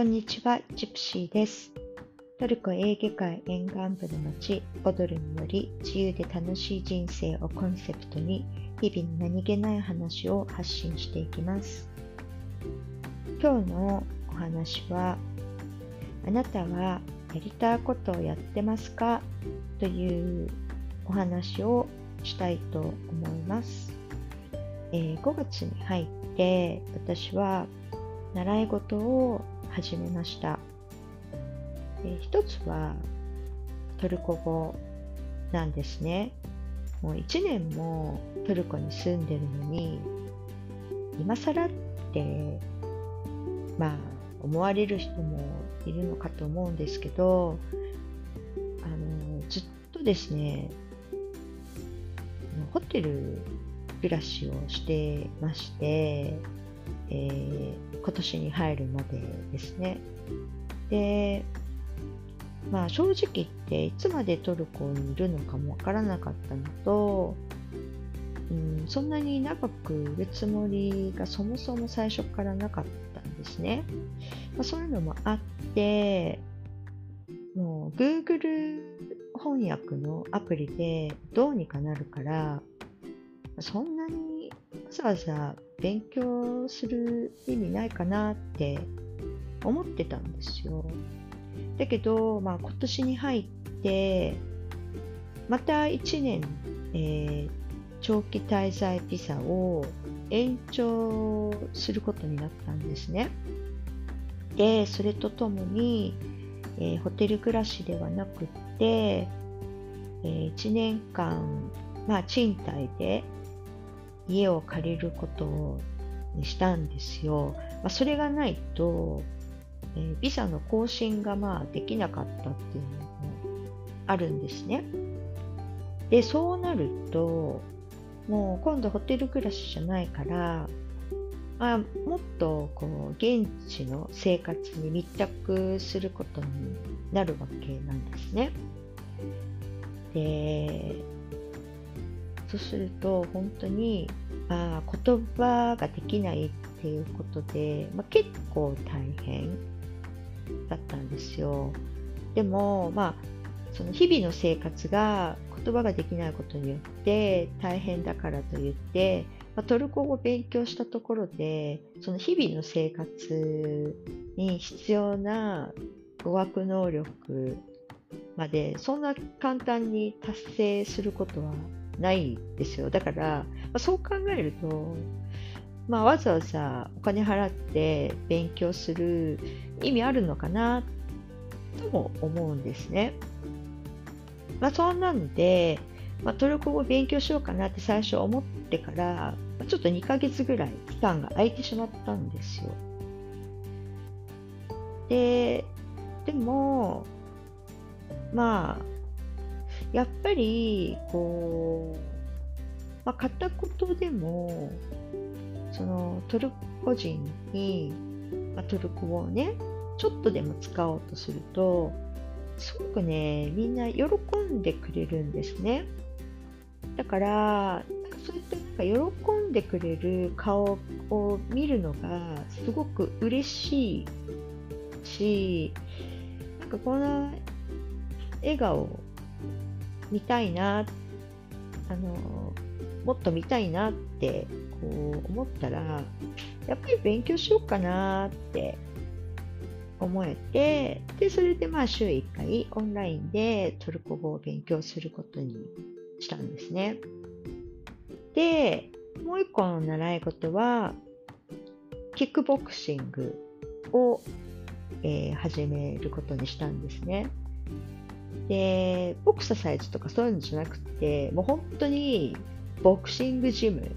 こんにちは、ジプシーです。トルコエーゲ海沿岸部の町、オドルにより自由で楽しい人生をコンセプトに、日々の何気ない話を発信していきます。今日のお話は、あなたはやりたいことをやってますか？というお話をしたいと思います。えー5月に入って私は習い事を始めました。え一つはトルコ語なんですね。もう1年もトルコに住んでるのに、今更って、まあ思われる人もいるのかと思うんですけど、あのずっとですね、ホテル暮らしをしてまして、えー今年に入るまでですね。で、まあ正直言っていつまでトルコにいるのかもわからなかったのと、うん、そんなに長くいるつもりがそもそも最初からなかったんですね。まあ、そういうのもあって、もう Google 翻訳のアプリでどうにかなるから、そんなにわざわざ勉強する意味ないかなって思ってたんですよ。だけど、まあ、今年に入って、また1年、えー長期滞在ビザを延長することになったんですね。で、それとともに、えーホテル暮らしではなくって、えー1年間、まあ、賃貸で家を借りることにしたんですよ。まあ、それがないと、えービザの更新がまあできなかったっていうのもあるんですね。で、そうなると、もう今度ホテル暮らしじゃないから、まあ、もっとこう現地の生活に密着することになるわけなんですね。で、そうすると本当にあ言葉ができないっていうことで、まあ、結構大変だったんですよ。でも、まあ、その日々の生活が言葉ができないことによって大変だからといって、まあ、トルコ語を勉強したところでその日々の生活に必要な語学能力までそんな簡単に達成することはないですよだから、まあ、そう考えると、まあ、わざわざお金払って勉強する意味あるのかなとも思うんですね。まあ、そんなんで、まあ、トルコ語を勉強しようかなって最初思ってから、ちょっと2ヶ月ぐらい期間が空いてしまったんですよ。で、でも、まあ、やっぱり、こう、まあ、片言でも、そのトルコ人に、まあ、トルコ語をね、ちょっとでも使おうとすると、すごくね、みんな喜んでくれるんですね。だから、そういったなんか喜んでくれる顔を見るのがすごく嬉しいし、なんかこの笑顔見たいな、あの、もっと見たいなってこう思ったら、やっぱり勉強しようかなって思えて、で、それでまあ週1回オンラインでトルコ語を勉強することにしたんですね。で、もう一個の習い事は、キックボクシングを、えー始めることにしたんですね。で、ボクササイズとかそういうのじゃなくて、もう本当にボクシングジム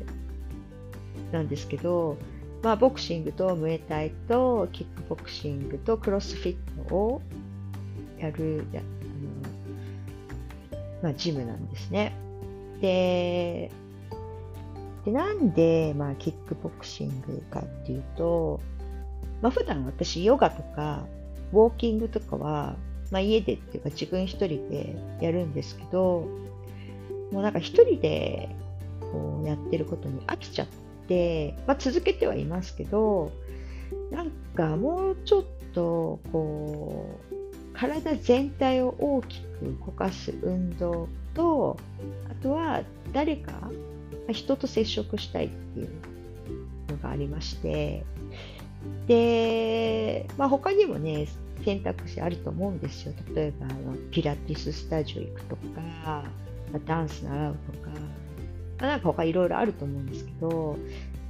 なんですけど、まあ、ボクシングとムエタイとキックボクシングとクロスフィットをやるやあの、まあ、ジムなんですね。で、でなんで、まあ、キックボクシングかっていうと、まあ、普段私ヨガとかウォーキングとかは、まあ、家でっていうか自分一人でやるんですけど、もうなんか一人でこうやってることに飽きちゃって、まあ、続けてはいますけど、なんかもうちょっとこう体全体を大きく動かす運動とあとは誰か人と接触したいっていうのがありましてで、まあ、他にもね選択肢あると思うんですよ例えばピラティススタジオ行くとかダンス習うとか、まあ、なんか他いろいろあると思うんですけど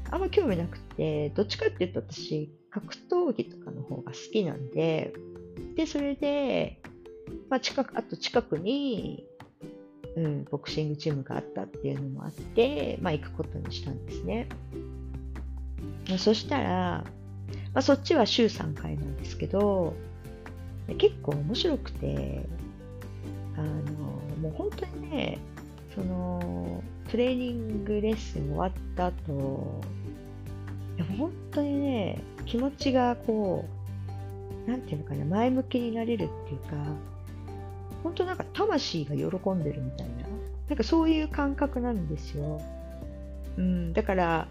あんま興味なくてどっちかっていうと私格闘技とかの方が好きなんでで、それで、まあ、近く、あと近くに、うん、ボクシングジムがあったっていうのもあって、まあ、行くことにしたんですね。あそしたら、まあ、そっちは週3回なんですけど、結構面白くて、あの、もう本当にね、その、トレーニングレッスン終わった後、いや本当にね、気持ちがこう、なんていうのかな、前向きになれるっていうか、本当なんか魂が喜んでるみたいな、なんかそういう感覚なんですよ。うん、だから、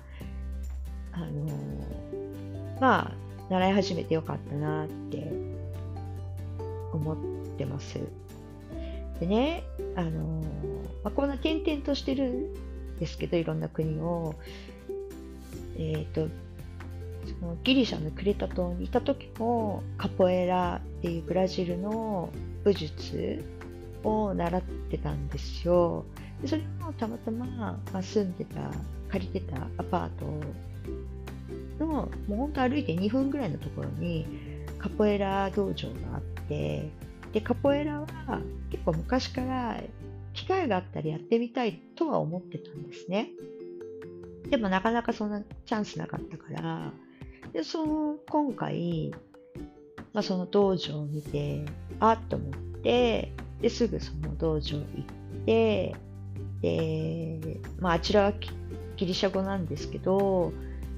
あのまあ、習い始めてよかったなって思ってます。でね、あのまあ、こんな転々としてるんですけど、いろんな国を、えっ、ー、と、そのギリシャのクレタ島にいた時もカポエラっていうブラジルの武術を習ってたんですよ。でそれもたまたま、まあ、住んでた借りてたアパートのもうほんと歩いて2分ぐらいのところにカポエラ道場があってでカポエラは結構昔から機会があったらやってみたいとは思ってたんですね。でもなかなかそんなチャンスなかったからで、その、今回、まあ、その道場を見て、あっと思って、で、すぐその道場行って、で、まあ、あちらはギリシャ語なんですけど、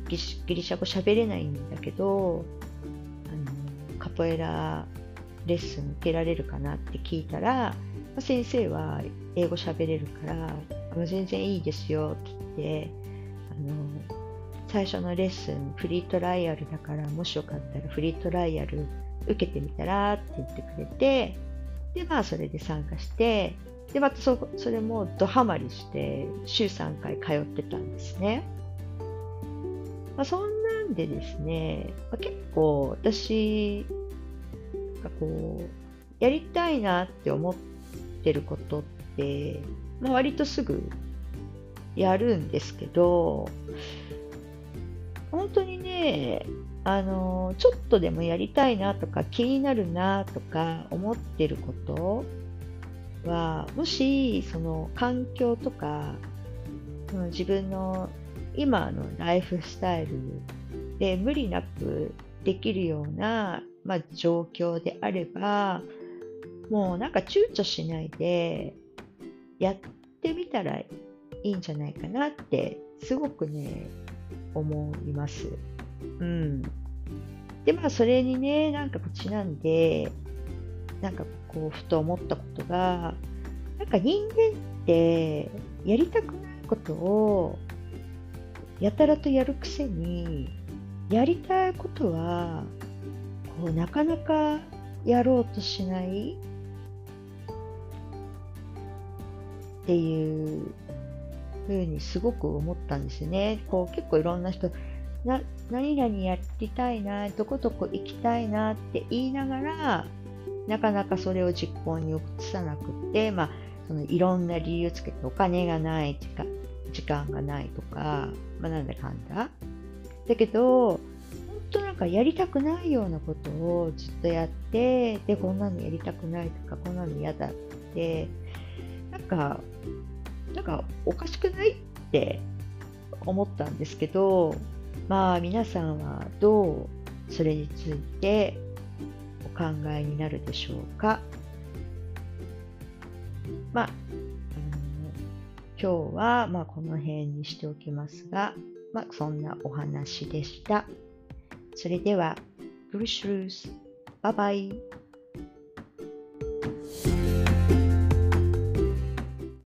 ギリシャ語喋れないんだけど、あの、カポエラレッスン受けられるかなって聞いたら、ま、先生は英語喋れるからあの、全然いいですよって言って、あの、最初のレッスンフリートライアルだからもしよかったらフリートライアル受けてみたらって言ってくれてでまあそれで参加してでまたそそれもドハマりして週3回通ってたんですね、まあ、そんなんでですね、まあ、結構私がこうやりたいなって思ってることって、まあ、割とすぐやるんですけど本当にね、あの、ちょっとでもやりたいなとか気になるなとか思ってることは、もし、その環境とか、自分の今のライフスタイルで無理なくできるような、まあ、状況であれば、もうなんか躊躇しないでやってみたらいいんじゃないかなってすごくね思います。うん。で、まあ、それにね、なんかちなんで、なんかこう、ふと思ったことが、なんか人間ってやりたくないことをやたらとやるくせに、やりたいことは、こう、なかなかやろうとしないっていうふうにすごく思ったんですね。こう結構いろんな人な何々やりたいなどこどこ行きたいなって言いながらなかなかそれを実行に移さなくて、まあ、そのいろんな理由をつけてお金がない時間時間がないとか、まあ、なんだかんだ。だけどかやりたくないようなことをずっとやってでこんなのやりたくないとかこんなの嫌だってなんかなんかおかしくないって思ったんですけど、まあ皆さんはどうそれについてお考えになるでしょうか？まあ、今日はまこの辺にしておきますが、まあそんなお話でした。それでは、ブルシュルース、バイバイ。